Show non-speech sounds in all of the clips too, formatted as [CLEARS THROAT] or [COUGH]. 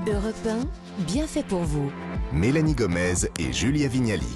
Europe 1, bien fait pour vous. Mélanie Gomez et Julia Vignali.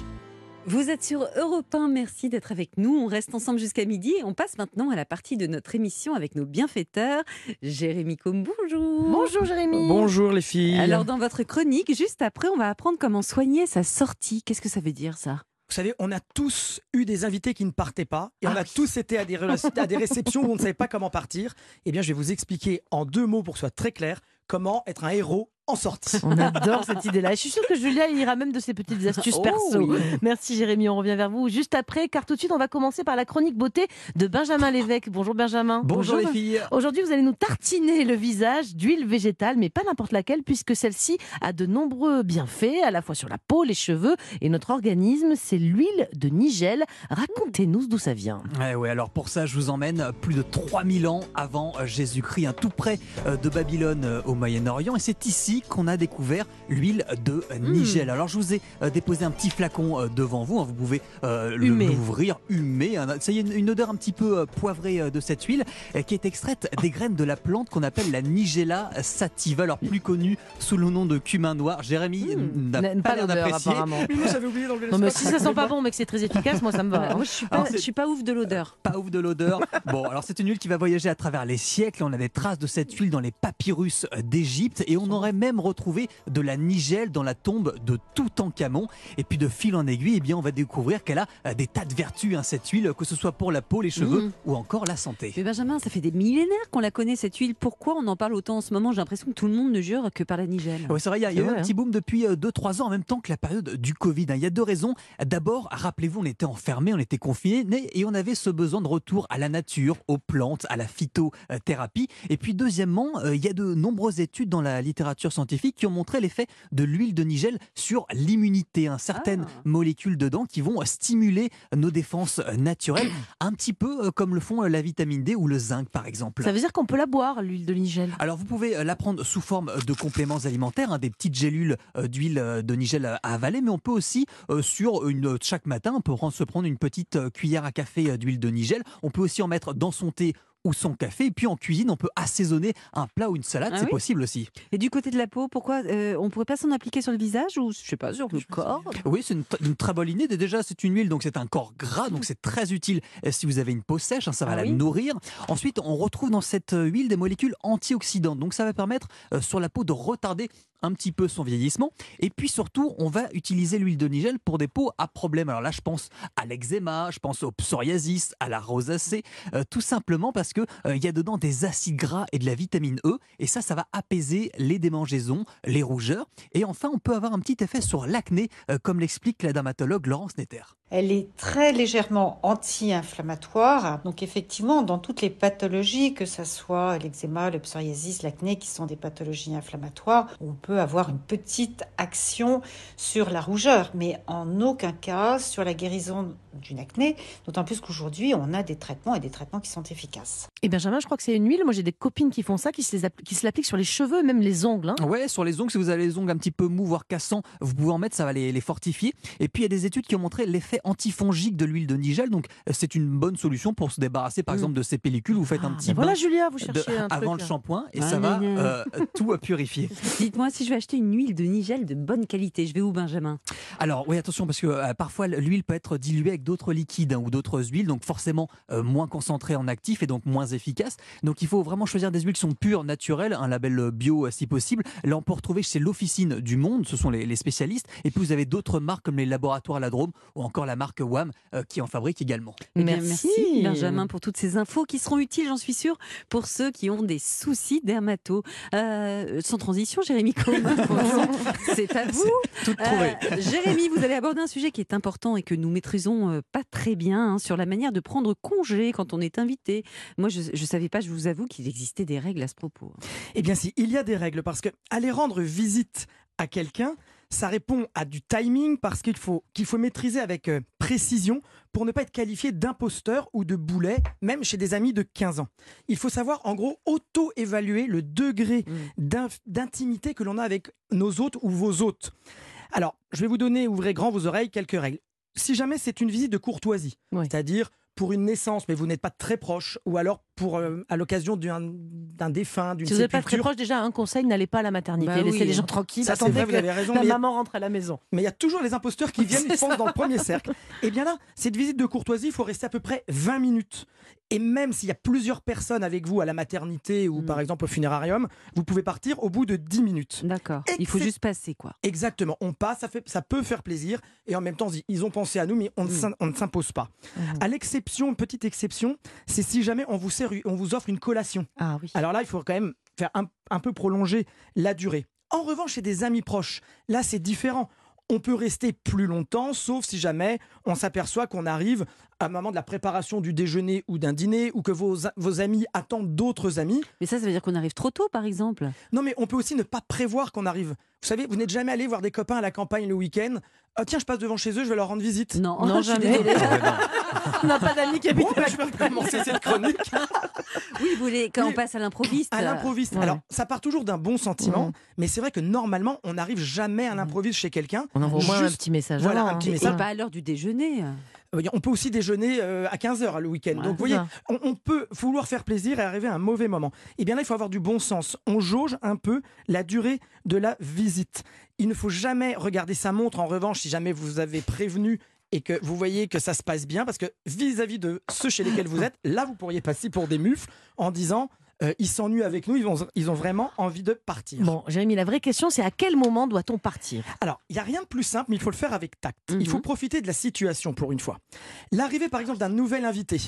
Vous êtes sur Europe 1, merci d'être avec nous. On reste ensemble jusqu'à midi et on passe maintenant à la partie de notre émission avec nos bienfaiteurs. Jérémy Combe, bonjour. Bonjour Jérémy. Bonjour les filles. Alors dans votre chronique, juste après, on va apprendre comment soigner sa sortie. Qu'est-ce que ça veut dire ça? Vous savez, on a tous eu des invités qui ne partaient pas et Ah on a oui. tous été à des, à des réceptions où on ne savait pas comment partir. Eh bien, je vais vous expliquer en deux mots pour que ce soit très clair comment être un héros en sortie. On adore cette idée-là. Et je suis sûre que Julia ira même de ses petites astuces Oh, perso. oui. Merci Jérémy, on revient vers vous juste après, car tout de suite on va commencer par la chronique beauté de Benjamin Lévesque. Bonjour Benjamin. Bonjour, les filles. Aujourd'hui, vous allez nous tartiner le visage d'huile végétale, mais pas n'importe laquelle, puisque celle-ci a de nombreux bienfaits, à la fois sur la peau, les cheveux et notre organisme. C'est l'huile de Nigel. Racontez-nous d'où ça vient. Ouais, ouais, alors pour ça, je vous emmène plus de 3000 ans avant Jésus-Christ, hein, tout près euh, de Babylone euh, au Moyen-Orient. Et c'est ici qu'on a découvert l'huile de Nigel. Alors je vous ai euh, déposé un petit flacon euh, devant vous. hein, vous pouvez euh, l'ouvrir, humer. Ça y est, une, odeur un petit peu poivrée de cette huile qui est extraite des graines de la plante qu'on appelle la Nigella sativa, alors plus connue sous le nom de cumin noir. Jérémy Hmm. n'a N'aime pas, pas l'air l'odeur, d'apprécier. apparemment. Mais moi, j'avais oublié d'enlever le Non, mais spot. si ça sent pas bon, mais que c'est très efficace, moi ça me va. Moi, je suis pas, Alors, c'est- je suis pas ouf de l'odeur. pas ouf de l'odeur. Bon, alors c'est une huile qui va voyager à travers les siècles. On a des traces de cette huile dans les papyrus d'Égypte et on aurait même retrouvé de la nigelle dans la tombe de Toutankhamon. Et puis de fil en aiguille, eh bien, on va découvrir qu'elle a euh, des tas de vertus, hein, cette huile, que ce soit pour la peau, les cheveux Mhm. ou encore la santé. Mais Benjamin, ça fait des millénaires qu'on la connaît cette huile. Pourquoi on en parle autant en ce moment? J'ai l'impression que tout le monde ne jure que par la Nigel. Ouais, c'est vrai, il y a, y eu un petit boom depuis 2-3 ans, en même temps que la période du Covid. hein. Il y a deux raisons. D'abord, rappelez-vous, on était enfermés, on était confinés, et on avait ce besoin de retour à la nature, aux plantes, à la phytothérapie. Et puis, deuxièmement, euh, il y a de nombreuses études dans la littérature scientifique qui ont montré l'effet de l'huile de Nigel sur l'immunité. hein. Certaines Ah. molécules dedans qui vont stimuler nos défenses euh, naturelles, [CLEARS THROAT] un petit peu euh, comme le font euh, la vitamine D ou le zinc, par exemple. Ça veut dire qu'on peut la boire, l'huile de Nigel? Alors vous pouvez euh, la prendre sous forme de compléments alimentaires, hein, des petites gélules euh, d'huile euh, de Nigel à avaler, mais on peut aussi euh, sur une euh, chaque matin, on peut se prendre une petite euh, cuillère à café euh, d'huile de Nigel. On peut aussi en mettre dans son thé ou son café. Et puis en cuisine, on peut assaisonner un plat ou une salade, Ah c'est oui possible aussi. Et du côté de la peau, pourquoi euh, on pourrait pas s'en appliquer sur le visage ou je sais pas sur le corps? Oui, c'est une, une très bonne idée. Déjà, c'est une huile, donc c'est un corps gras, donc c'est très utile si vous avez une peau sèche, hein, ça va Ah la oui. nourrir. Ensuite, on retrouve dans cette euh, huile des molécules antioxydantes, donc ça va permettre euh, sur la peau de retarder un petit peu son vieillissement. Et puis surtout, on va utiliser l'huile de Nigel pour des peaux à problème. Alors là, je pense à l'eczéma, je pense au psoriasis, à la rosacée, euh, tout simplement parce que euh, il y a dedans des acides gras et de la vitamine E, et ça, ça va apaiser les démangeaisons, les rougeurs. Et enfin, on peut avoir un petit effet sur l'acné, euh, comme l'explique la dermatologue Laurence Netter. Elle est très légèrement anti-inflammatoire. Donc effectivement, dans toutes les pathologies, que ce soit l'eczéma, le psoriasis, l'acné, qui sont des pathologies inflammatoires, on peut avoir une petite action sur la rougeur, mais en aucun cas sur la guérison d'une acné, d'autant plus qu'aujourd'hui, on a des traitements et des traitements qui sont efficaces. Et Benjamin, je crois que c'est une huile. Moi, j'ai des copines qui font ça, qui se, l'appliquent sur les cheveux, même les ongles. hein. Ouais, sur les ongles, si vous avez les ongles un petit peu mous, voire cassants, vous pouvez en mettre, ça va les, les fortifier. Et puis il y a des études qui ont montré l'effet antifongique de l'huile de Nigel, donc euh, c'est une bonne solution pour se débarrasser par Mm. exemple de ces pellicules. Vous faites un Ah, petit Et voilà, bain Julia, vous de- cherchez un [LAUGHS] avant truc, le shampoing et Ah, ça va euh, tout purifier. [LAUGHS] Dites-moi si je vais acheter une huile de Nigel de bonne qualité. Je vais où, Benjamin? Alors oui, attention parce que euh, parfois l'huile peut être diluée avec d'autres liquides hein, ou d'autres huiles, donc forcément euh, moins concentrée en actif et donc moins efficace. Donc il faut vraiment choisir des huiles qui sont pures, naturelles, un label bio si possible. Là on peut retrouver chez l'Officine du Monde, ce sont les, les spécialistes. Et puis vous avez d'autres marques comme les laboratoires La Drôme ou encore la marque WAM euh, qui en fabrique également. Eh bien, Merci. Benjamin pour toutes ces infos qui seront utiles, j'en suis sûre, pour ceux qui ont des soucis dermato. Euh, sans transition, Jérémy Combe, [LAUGHS] c'est à vous. Tout trouvé. Euh, Jérémy, vous allez aborder un sujet qui est important et que nous maîtrisons euh, pas très bien hein, sur la manière de prendre congé quand on est invité. Moi, je ne savais pas, je vous avoue, qu'il existait des règles à ce propos. Eh bien, si, il y a des règles parce que aller rendre visite à quelqu'un, ça répond à du timing parce qu'il faut, qu'il faut maîtriser avec euh, précision pour ne pas être qualifié d'imposteur ou de boulet, même chez des amis de 15 ans. Il faut savoir, en gros, auto-évaluer le degré d'in- d'intimité que l'on a avec nos hôtes ou vos hôtes. Alors, je vais vous donner, ouvrez grand vos oreilles, quelques règles. Si jamais c'est une visite de courtoisie, Oui. c'est-à-dire pour une naissance, mais vous n'êtes pas très proche, ou alors pour euh, à l'occasion d'un défunt, d'une Si vous n'êtes pas très proche, déjà, un conseil, n'allez pas à la maternité. Bah oui. Laissez les gens tranquilles. Ça, attendez vrai, vous que avez raison, la mais- maman rentre à la maison. Mais il y a toujours les imposteurs qui [LAUGHS] viennent, ils foncent dans le premier cercle. Et bien là, cette visite de courtoisie, il faut rester à peu près 20 minutes. Et même s'il y a plusieurs personnes avec vous à la maternité ou Mm. par exemple au funérarium, vous pouvez partir au bout de 10 minutes. D'accord. Il faut juste passer, quoi. Exactement, on passe, ça, fait, ça peut faire plaisir, et en même temps, ils ont pensé à nous, mais on Mm. on ne s'impose pas. À l'exception, petite exception, c'est si jamais on vous, sert, on vous offre une collation. Ah oui. Alors là, il faut quand même faire un, un peu prolonger la durée. En revanche, chez des amis proches, là, c'est différent. On peut rester plus longtemps, sauf si jamais on s'aperçoit qu'on arrive à un moment de la préparation du déjeuner ou d'un dîner, ou que vos, vos amis attendent d'autres amis. Mais ça, ça veut dire qu'on arrive trop tôt, par exemple. Non, mais on peut aussi ne pas prévoir qu'on arrive. Vous savez, vous n'êtes jamais allé voir des copains à la campagne le week-end. Ah tiens, je passe devant chez eux, je vais leur rendre visite. Non, Non, je suis jamais. désolée. [LAUGHS] On n'a pas d'amis qui habitent Bon, bah, je vais commencer cette chronique [LAUGHS] Oui, vous voulez, quand on passe à l'improviste. à l'improviste. Ouais. Alors, ça part toujours d'un bon sentiment, Ouais. mais c'est vrai que normalement, on n'arrive jamais à l'improviste chez quelqu'un. On envoie au moins un petit message. voilà, avant, un petit hein. Et message. pas à l'heure du déjeuner. On peut aussi déjeuner euh, à 15h le week-end. Ouais, Donc, vous voyez, on, on peut vouloir faire plaisir et arriver à un mauvais moment. Et bien là, il faut avoir du bon sens. On jauge un peu la durée de la visite. Il ne faut jamais regarder sa montre. En revanche, si jamais vous avez prévenu et que vous voyez que ça se passe bien, parce que vis-à-vis de ceux chez lesquels vous êtes, là, vous pourriez passer pour des mufles en disant euh, ils s'ennuient avec nous, ils, vont, ils ont vraiment envie de partir. Bon, Jérémy, la vraie question, c'est à quel moment doit-on partir? Alors, il n'y a rien de plus simple, mais il faut le faire avec tact. Il faut Mhm. profiter de la situation pour une fois. L'arrivée, par exemple, d'un nouvel invité.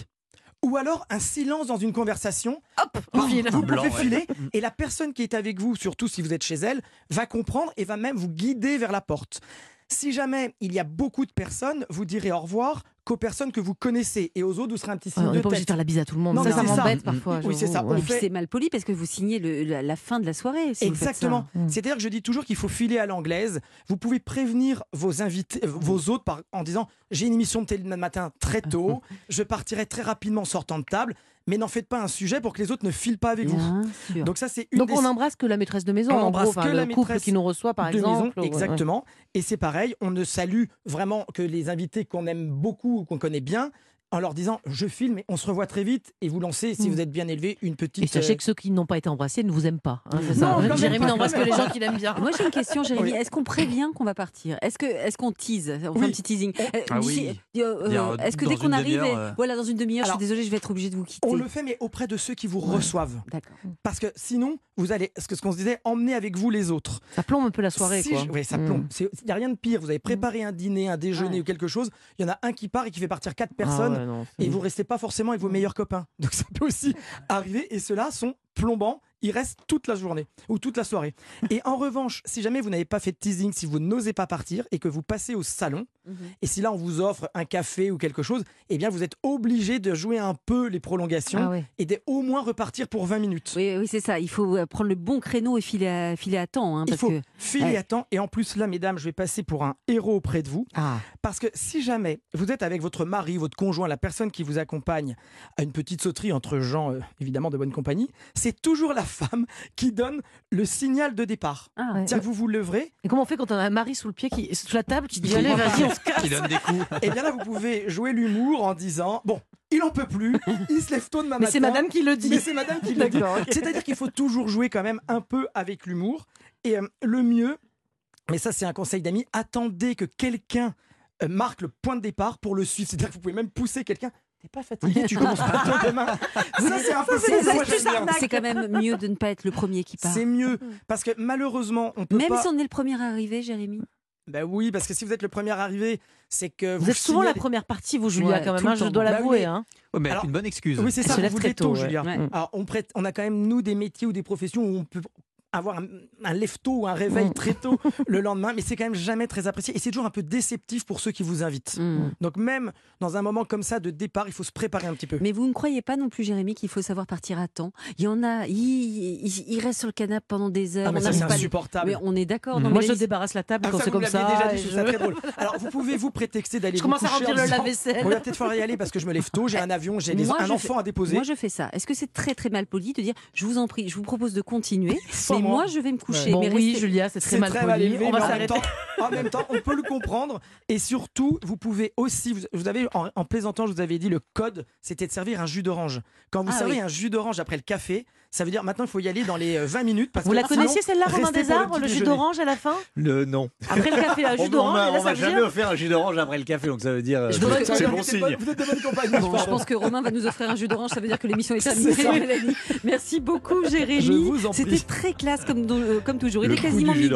Ou alors un silence dans une conversation. Hop, on file. Vous Blanc, pouvez ouais. filer et la personne qui est avec vous, surtout si vous êtes chez elle, va comprendre et va même vous guider vers la porte. Si jamais il y a beaucoup de personnes, vous direz au revoir qu'aux personnes que vous connaissez et aux autres, vous serez un petit signe On de pas obligé de tête. faire la bise à tout le monde. Non, ça, mais ça m'embête parfois. Oui, c'est ça. On ouais. fait- c'est mal poli parce que vous signez le- la, la fin de la soirée. si vous. Exactement. Mm. C'est-à-dire que je dis toujours qu'il faut filer à l'anglaise. Vous pouvez prévenir vos invités, euh, vos hôtes par- en disant j'ai une émission de télé demain matin très tôt, [LAUGHS] je partirai très rapidement en sortant de table, mais n'en faites pas un sujet pour que les autres ne filent pas avec vous. Bien sûr. Donc ça c'est une Donc des on n'embrasse que la maîtresse de maison, On en embrasse gros, que le la couple qui nous reçoit par de exemple. maison, ouais. exactement. Et c'est pareil, on ne salue vraiment que les invités qu'on aime beaucoup ou qu'on connaît bien. En leur disant je filme, mais on se revoit très vite et vous lancez, si Mm. vous êtes bien élevé, une petite. Et sachez euh, que ceux qui n'ont pas été embrassés ne vous aiment pas. hein, Non, ça. Jérémy pas, n'embrasse que les gens qu'il aime bien. Moi j'ai une question, Jérémy. Oui. Est-ce qu'on prévient qu'on va partir? Est-ce que est-ce qu'on tease? On fait Oui. un petit teasing. Euh, Ah oui. euh, euh, Est-ce que dès qu'on arrive, et- euh. voilà, dans une demi-heure, je suis désolée, je vais être obligée de vous quitter. On le fait, mais auprès de ceux qui vous reçoivent. D'accord. Parce que sinon, vous allez, ce que ce qu'on se disait, emmener avec vous les autres. Ça plombe un peu la soirée. Si quoi. je- oui, ça Mm. plombe. C'est- Il n'y a rien de pire. Vous avez préparé un dîner, un déjeuner Ouais. ou quelque chose. Il y en a un qui part et qui fait partir quatre Ah personnes. Ouais, non, c'est- Et vous restez pas forcément avec vos meilleurs copains. [LAUGHS] Donc ça peut aussi [LAUGHS] arriver. Et ceux-là sont plombants. Ils restent toute la journée ou toute la soirée. Et en revanche, si jamais vous n'avez pas fait de teasing, si vous n'osez pas partir et que vous passez au salon, Mhm. et si là on vous offre un café ou quelque chose, eh bien vous êtes obligé de jouer un peu les prolongations Ah ouais. et d'au moins repartir pour 20 minutes. Oui, oui c'est ça. Il faut euh, prendre le bon créneau et filer à, filer à temps. hein, Il faut que... filer Ouais. à temps. Et en plus, là, mesdames, je vais passer pour un héros auprès de vous. Ah. Parce que si jamais vous êtes avec votre mari, votre conjoint, la personne qui vous accompagne à une petite sauterie entre gens, euh, évidemment, de bonne compagnie, c'est toujours la femme qui donne le signal de départ. Ah, Ouais. Que vous vous levrez, Et comment on fait quand on a un mari sous le pied, qui, sous la table, qui dit allez, vas-y, on [LAUGHS] Qui donne des coups. et bien là, vous pouvez jouer l'humour en disant Bon, il en peut plus, il se lève tôt demain Mais matin. c'est madame qui le dit. Mais c'est madame qui le dit. C'est-à-dire qu'il faut toujours jouer quand même un peu avec l'humour. Et euh, le mieux, mais ça c'est un conseil d'amis, attendez que quelqu'un euh, marque le point de départ pour le suivre. C'est-à-dire que vous pouvez même pousser quelqu'un. T'es pas fatigué, tu [LAUGHS] commences pas tôt demain. Ça c'est un peu c'est quand même mieux de ne pas être le premier qui part. C'est mieux parce que malheureusement on peut Même pas. si on est le premier arrivé, Jérémy. Ben oui, parce que si vous êtes le premier arrivé, c'est que vous, Vous êtes souvent la première partie, vous, Julia, Ouais, quand même. hein, je dois Bah oui, l'avouer. mais- hein. Ouais, mais avec Alors- une bonne excuse. Oui, c'est ça. se Vous lève vous tôt, tôt, ouais. Julia. Ouais. Alors, on, prête, on a quand même, nous, des métiers ou des professions où on peut avoir un, un lève-tôt ou un réveil Mm. très tôt [LAUGHS] le lendemain, mais c'est quand même jamais très apprécié. Et c'est toujours un peu déceptif pour ceux qui vous invitent. Hmm. Donc, même dans un moment comme ça de départ, il faut se préparer un petit peu. Mais vous ne croyez pas non plus, Jérémy, qu'il faut savoir partir à temps? Il y en a, ils, restent sur le canapé pendant des heures. ah, mais on ça, c'est insupportable. Mais on est d'accord. Mm. Moi, je débarrasse la table Ah, quand ça, c'est comme me ça. déjà dit, je ça très drôle. Alors, vous pouvez vous prétexter d'aller Je vous commence à remplir le lave-vaisselle. Bon, il va peut-être falloir y aller parce que je me lève tôt, j'ai [LAUGHS] un avion, j'ai des- un enfant à déposer. Moi, je fais ça. Est-ce que c'est très très mal poli de dire je vous en prie, je vous propose de continuer, mais Et moi, je vais me coucher. Bon, mais oui, restez- Julia, c'est très mal poli. élevé, On va mais en même, s'arrêter. temps, en même temps, on peut le comprendre. Et surtout, vous pouvez aussi, vous, vous avez en, en plaisantant, je vous avais dit le code, c'était de servir un jus d'orange. Quand vous Ah servez oui. un jus d'orange après le café, ça veut dire maintenant il faut y aller dans les euh, 20 minutes. Parce Vous que la connaissiez celle-là, Romain Desarbres, petit le jus d'orange à la fin Le non. Après le café, un [LAUGHS] On, jus d'orange, on m'a jamais dire offert un jus d'orange après le café, donc ça veut dire. euh, c'est bon signe. Vous êtes de bonne compagnie. Bon, je pense que Romain va nous offrir un jus d'orange, ça veut dire que l'émission est terminée. Mélanie. Merci beaucoup, Jérémy. C'était très classe comme, euh, comme toujours. Il Le est quasiment midi.